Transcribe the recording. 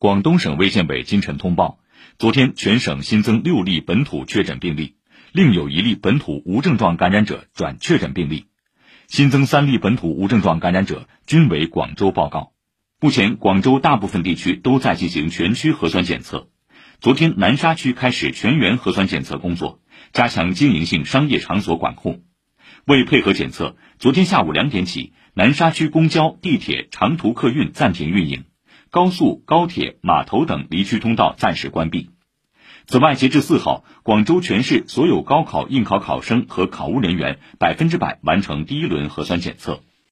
广东省卫健委今晨通报，昨天全省新增六例本土确诊病例，另有一例本土无症状感染者转确诊病例，新增三例本土无症状感染者均为广州报告。目前，广州大部分地区都在进行全区核酸检测。昨天，南沙区开始全员核酸检测工作，加强经营性商业场所管控。为配合检测，昨天下午两点起，南沙区公交、地铁、长途客运暂停运营。高速、高铁、码头等离区通道暂时关闭。此外，截至四号，广州全市所有高考应考考生和考务人员百分之百完成第一轮核酸检测。